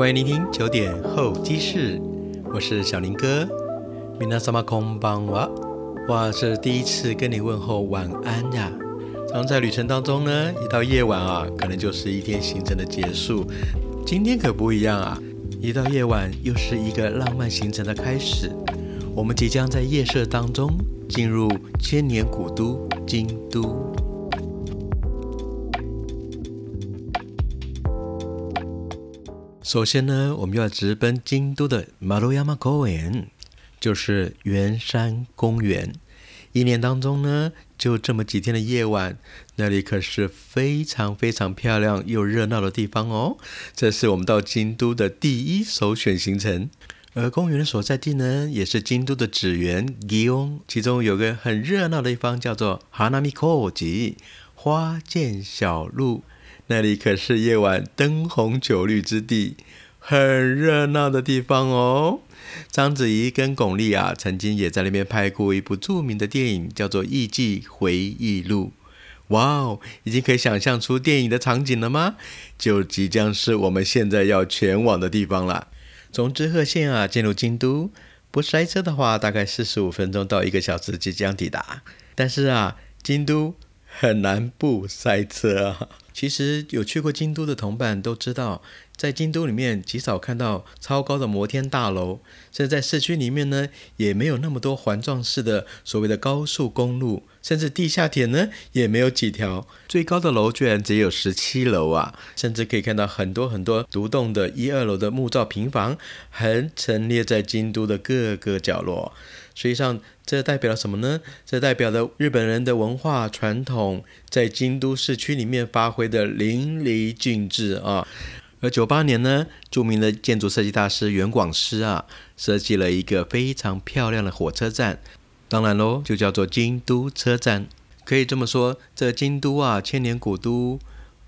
欢迎聆听九点候机室，我是小林哥。米娜萨玛空邦哇，哇，是第一次跟你问候晚安呀。常在旅程当中呢，一到夜晚啊，可能就是一天行程的结束。今天可不一样啊，一到夜晚又是一个浪漫行程的开始。我们即将在夜色当中进入千年古都京都。首先呢，我们要直奔京都的马路亚马公园，就是圆山公园。一年当中呢，就这么几天的夜晚，那里可是非常非常漂亮又热闹的地方哦。这是我们到京都的第一首选行程。而公园的所在地呢，也是京都的紫园吉翁，其中有个很热闹的地方，叫做哈纳米科吉花见小路。那里可是夜晚灯红酒绿之地，很热闹的地方哦。章子怡跟巩俐啊，曾经也在那边拍过一部著名的电影，叫做《艺伎回忆录》。哇哦，已经可以想象出电影的场景了吗？就即将是我们现在要前往的地方了。从知贺县啊进入京都，不塞车的话，大概四十五分钟到一个小时即将抵达。但是啊，京都很难不塞车啊。其实有去过京都的同伴都知道，在京都里面极少看到超高的摩天大楼，甚至在市区里面呢，也没有那么多环状式的所谓的高速公路，甚至地下铁呢也没有几条。最高的楼居然只有十七楼啊！甚至可以看到很多很多独栋的一二楼的木造平房，横陈列在京都的各个角落。实际上，这代表了什么呢？这代表了日本人的文化传统在京都市区里面发挥的淋漓尽致啊！而九八年呢，著名的建筑设计大师袁广师啊，设计了一个非常漂亮的火车站，当然喽，就叫做京都车站。可以这么说，这京都啊，千年古都。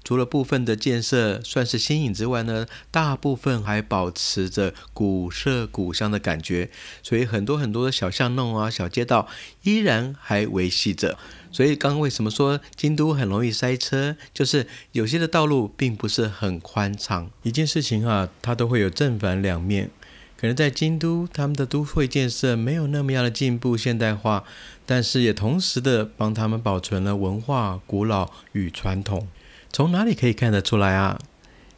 除了部分的建设算是新颖之外呢，大部分还保持着古色古香的感觉，所以很多很多的小巷弄啊、小街道依然还维系着。所以刚刚为什么说京都很容易塞车，就是有些的道路并不是很宽敞。一件事情啊，它都会有正反两面。可能在京都，他们的都会建设没有那么样的进步现代化，但是也同时的帮他们保存了文化古老与传统。从哪里可以看得出来啊？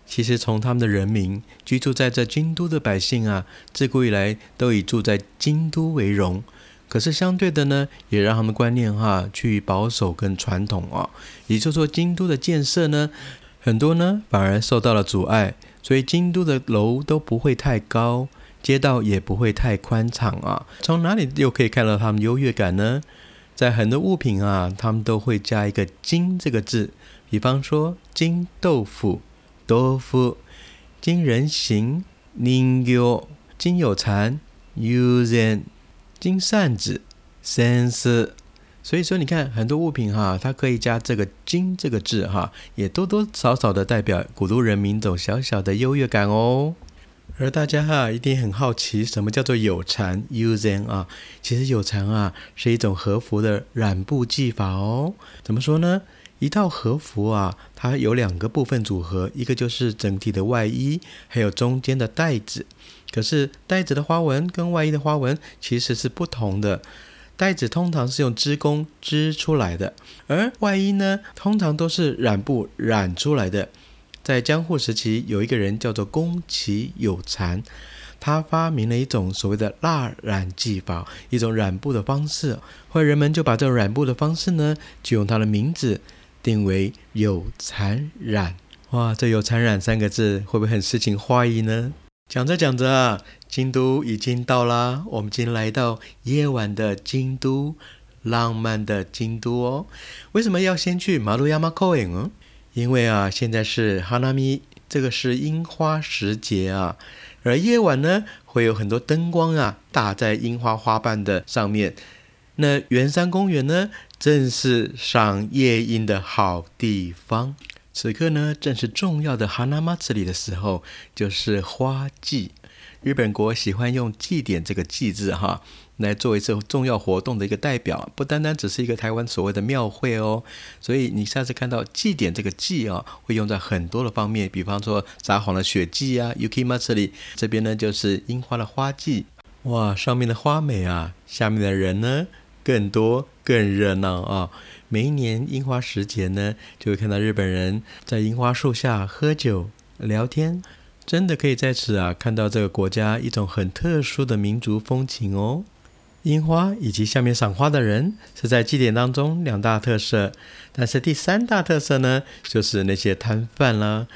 其实从他们的人民居住在这京都的百姓啊，自古以来都以住在京都为荣。可是相对的呢，也让他们观念哈趋于保守跟传统啊。也就是说，京都的建设呢，很多呢反而受到了阻碍，所以京都的楼都不会太高，街道也不会太宽敞啊。从哪里又可以看到他们优越感呢？在很多物品啊，他们都会加一个“京”这个字。比方说金豆腐、豆腐、金人形、人形、金有蝉、有人、金扇子、扇子。所以说，你看很多物品哈，它可以加这个“金”这个字哈，也多多少少的代表古都人民种小小的优越感哦。而大家哈一定很好奇，什么叫做有蝉 （uzen） 啊？其实有蝉啊是一种和服的染布技法哦。怎么说呢？一套和服啊，它有两个部分组合，一个就是整体的外衣，还有中间的带子。可是带子的花纹跟外衣的花纹其实是不同的。带子通常是用织工织出来的，而外衣呢，通常都是染布染出来的。在江户时期，有一个人叫做宫崎有禅，他发明了一种所谓的蜡染技法，一种染布的方式。后来人们就把这种染布的方式呢，就用他的名字。定为有残染，哇，这有残染三个字会不会很诗情画意呢？讲着讲着啊，京都已经到啦，我们今天来到夜晚的京都，浪漫的京都哦。为什么要先去马路亚马公园呢？因为啊，现在是哈纳米，这个是樱花时节啊，而夜晚呢，会有很多灯光啊，打在樱花花瓣的上面。那圆山公园呢？正是赏夜莺的好地方。此刻呢，正是重要的哈纳马子里的时候，就是花季。日本国喜欢用祭典这个祭字哈，来作为这重要活动的一个代表，不单单只是一个台湾所谓的庙会哦。所以你下次看到祭典这个祭啊，会用在很多的方面，比方说撒谎的雪祭啊，Yuki Matsuri 这边呢就是樱花的花季。哇，上面的花美啊，下面的人呢更多更热闹啊。每一年樱花时节呢，就会看到日本人在樱花树下喝酒聊天，真的可以在此啊看到这个国家一种很特殊的民族风情哦。樱花以及下面赏花的人是在祭典当中两大特色，但是第三大特色呢，就是那些摊贩啦。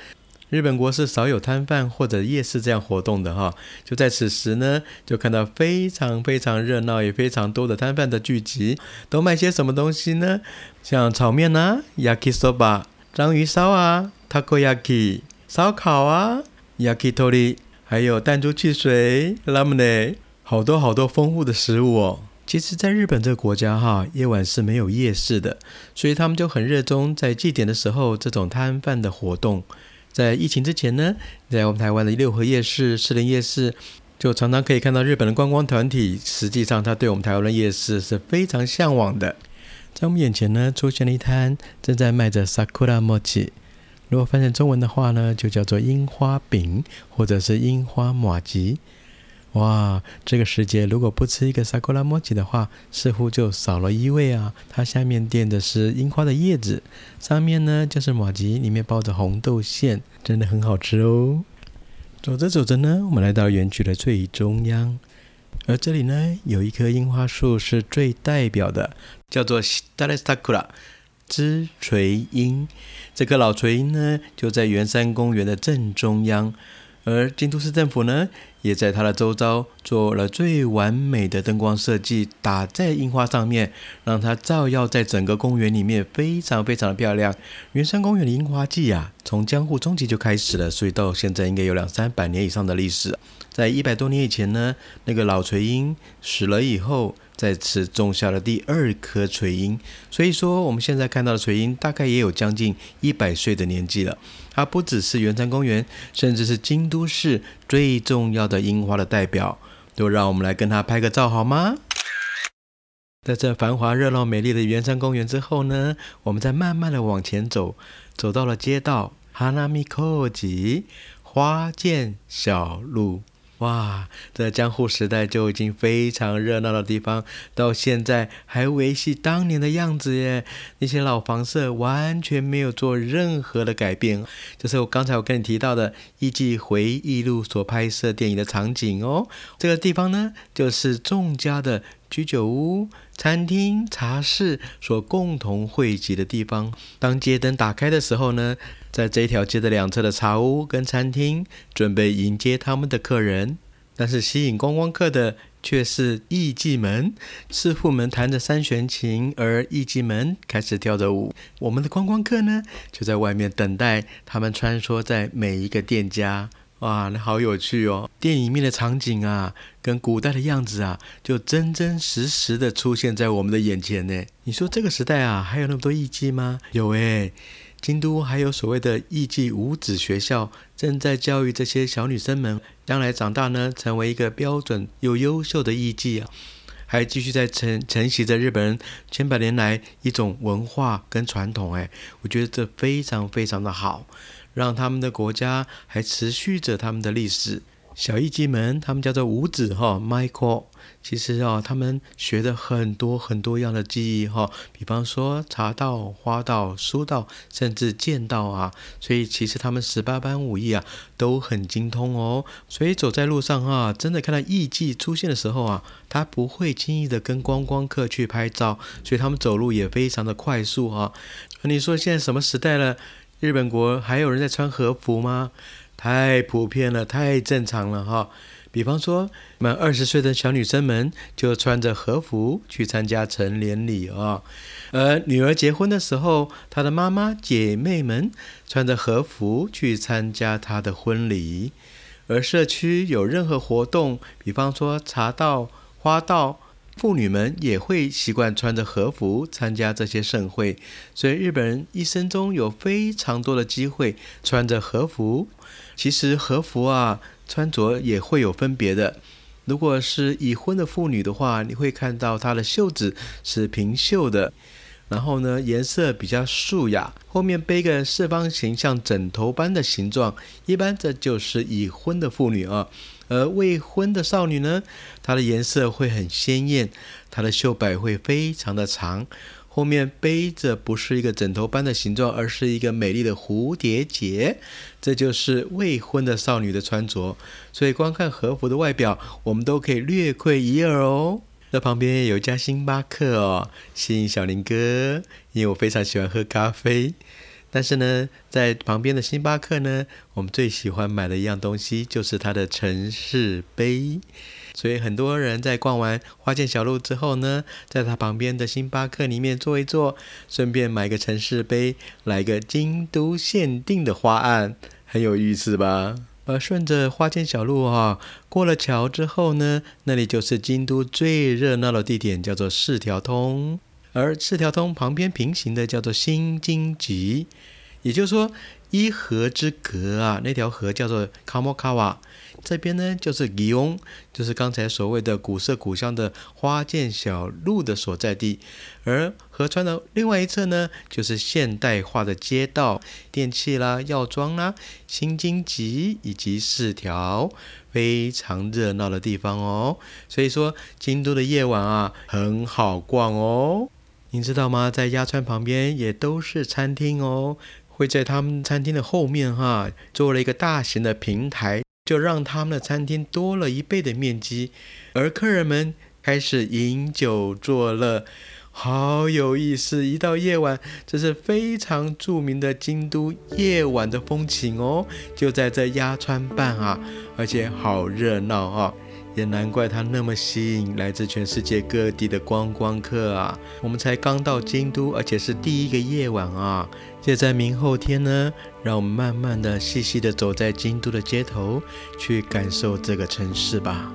日本国是少有摊贩或者夜市这样活动的哈，就在此时呢，就看到非常非常热闹也非常多的摊贩的聚集，都卖些什么东西呢？像炒面呐，yakisoba，章鱼烧啊，takoyaki，烧烤啊，yakitori，还有弹珠汽水，lamune，好多好多丰富的食物哦。其实，在日本这个国家哈，夜晚是没有夜市的，所以他们就很热衷在祭典的时候这种摊贩的活动。在疫情之前呢，在我们台湾的六合夜市、士林夜市，就常常可以看到日本的观光团体。实际上，他对我们台湾的夜市是非常向往的。在我们眼前呢，出现了一摊正在卖着 sakura mochi，如果翻译成中文的话呢，就叫做樱花饼，或者是樱花马吉。哇，这个时节如果不吃一个萨库拉莫吉的话，似乎就少了一味啊！它下面垫的是樱花的叶子，上面呢就是马吉，里面包着红豆馅，真的很好吃哦。走着走着呢，我们来到园区的最中央，而这里呢有一棵樱花树是最代表的，叫做西达雷萨库拉枝垂樱。这棵老垂樱呢就在圆山公园的正中央。而京都市政府呢，也在他的周遭做了最完美的灯光设计，打在樱花上面，让它照耀在整个公园里面，非常非常的漂亮。圆山公园的樱花季啊，从江户中期就开始了，所以到现在应该有两三百年以上的历史。在一百多年以前呢，那个老垂樱死了以后。在此种下了第二颗垂樱，所以说我们现在看到的垂樱大概也有将近一百岁的年纪了。它不只是圆山公园，甚至是京都市最重要的樱花的代表。都让我们来跟它拍个照好吗？在这繁华热闹美丽的圆山公园之后呢，我们再慢慢的往前走，走到了街道哈纳米科吉花见小路。哇，在江户时代就已经非常热闹的地方，到现在还维系当年的样子耶！那些老房舍完全没有做任何的改变，就是我刚才我跟你提到的《艺伎回忆录》所拍摄电影的场景哦。这个地方呢，就是众家的居酒屋、餐厅、茶室所共同汇集的地方。当街灯打开的时候呢？在这一条街的两侧的茶屋跟餐厅，准备迎接他们的客人，但是吸引观光客的却是艺妓们。师傅们弹着三弦琴，而艺妓们开始跳着舞。我们的观光客呢，就在外面等待他们穿梭在每一个店家。哇，那好有趣哦！电影里面的场景啊，跟古代的样子啊，就真真实实的出现在我们的眼前呢。你说这个时代啊，还有那么多艺妓吗？有诶。京都还有所谓的艺伎五子学校，正在教育这些小女生们，将来长大呢，成为一个标准又优秀的艺伎啊，还继续在承承袭着日本人千百年来一种文化跟传统。哎，我觉得这非常非常的好，让他们的国家还持续着他们的历史。小艺伎们，他们叫做五子哈，Michael。其实啊，他们学的很多很多样的技艺哈，比方说茶道、花道、书道，甚至剑道啊。所以其实他们十八般武艺啊都很精通哦。所以走在路上哈，真的看到艺伎出现的时候啊，他不会轻易的跟观光客去拍照，所以他们走路也非常的快速哈。你说现在什么时代了？日本国还有人在穿和服吗？太普遍了，太正常了哈。比方说，满二十岁的小女生们就穿着和服去参加成年礼啊。而女儿结婚的时候，她的妈妈姐妹们穿着和服去参加她的婚礼。而社区有任何活动，比方说茶道、花道，妇女们也会习惯穿着和服参加这些盛会。所以日本人一生中有非常多的机会穿着和服。其实和服啊，穿着也会有分别的。如果是已婚的妇女的话，你会看到她的袖子是平袖的，然后呢颜色比较素雅，后面背个四方形像枕头般的形状，一般这就是已婚的妇女啊。而未婚的少女呢，她的颜色会很鲜艳，她的袖摆会非常的长。后面背着不是一个枕头般的形状，而是一个美丽的蝴蝶结，这就是未婚的少女的穿着。所以光看和服的外表，我们都可以略窥一二哦。那旁边有一家星巴克哦，吸引小林哥，因为我非常喜欢喝咖啡。但是呢，在旁边的星巴克呢，我们最喜欢买的一样东西就是它的城市杯。所以很多人在逛完花见小路之后呢，在它旁边的星巴克里面坐一坐，顺便买个城市杯，来个京都限定的花案，很有意思吧？而顺着花见小路哈，过了桥之后呢，那里就是京都最热闹的地点，叫做四条通。而四条通旁边平行的叫做新京吉，也就是说一河之隔啊，那条河叫做卡莫卡瓦。这边呢就是吉翁，就是刚才所谓的古色古香的花见小路的所在地，而河川的另外一侧呢，就是现代化的街道、电器啦、药妆啦、新京吉以及四条非常热闹的地方哦。所以说，京都的夜晚啊，很好逛哦。您知道吗？在鸭川旁边也都是餐厅哦，会在他们餐厅的后面哈，做了一个大型的平台。就让他们的餐厅多了一倍的面积，而客人们开始饮酒作乐，好有意思！一到夜晚，这是非常著名的京都夜晚的风情哦，就在这鸭川畔啊，而且好热闹啊！也难怪它那么吸引来自全世界各地的观光客啊！我们才刚到京都，而且是第一个夜晚啊！就在明后天呢，让我们慢慢的、细细的走在京都的街头，去感受这个城市吧。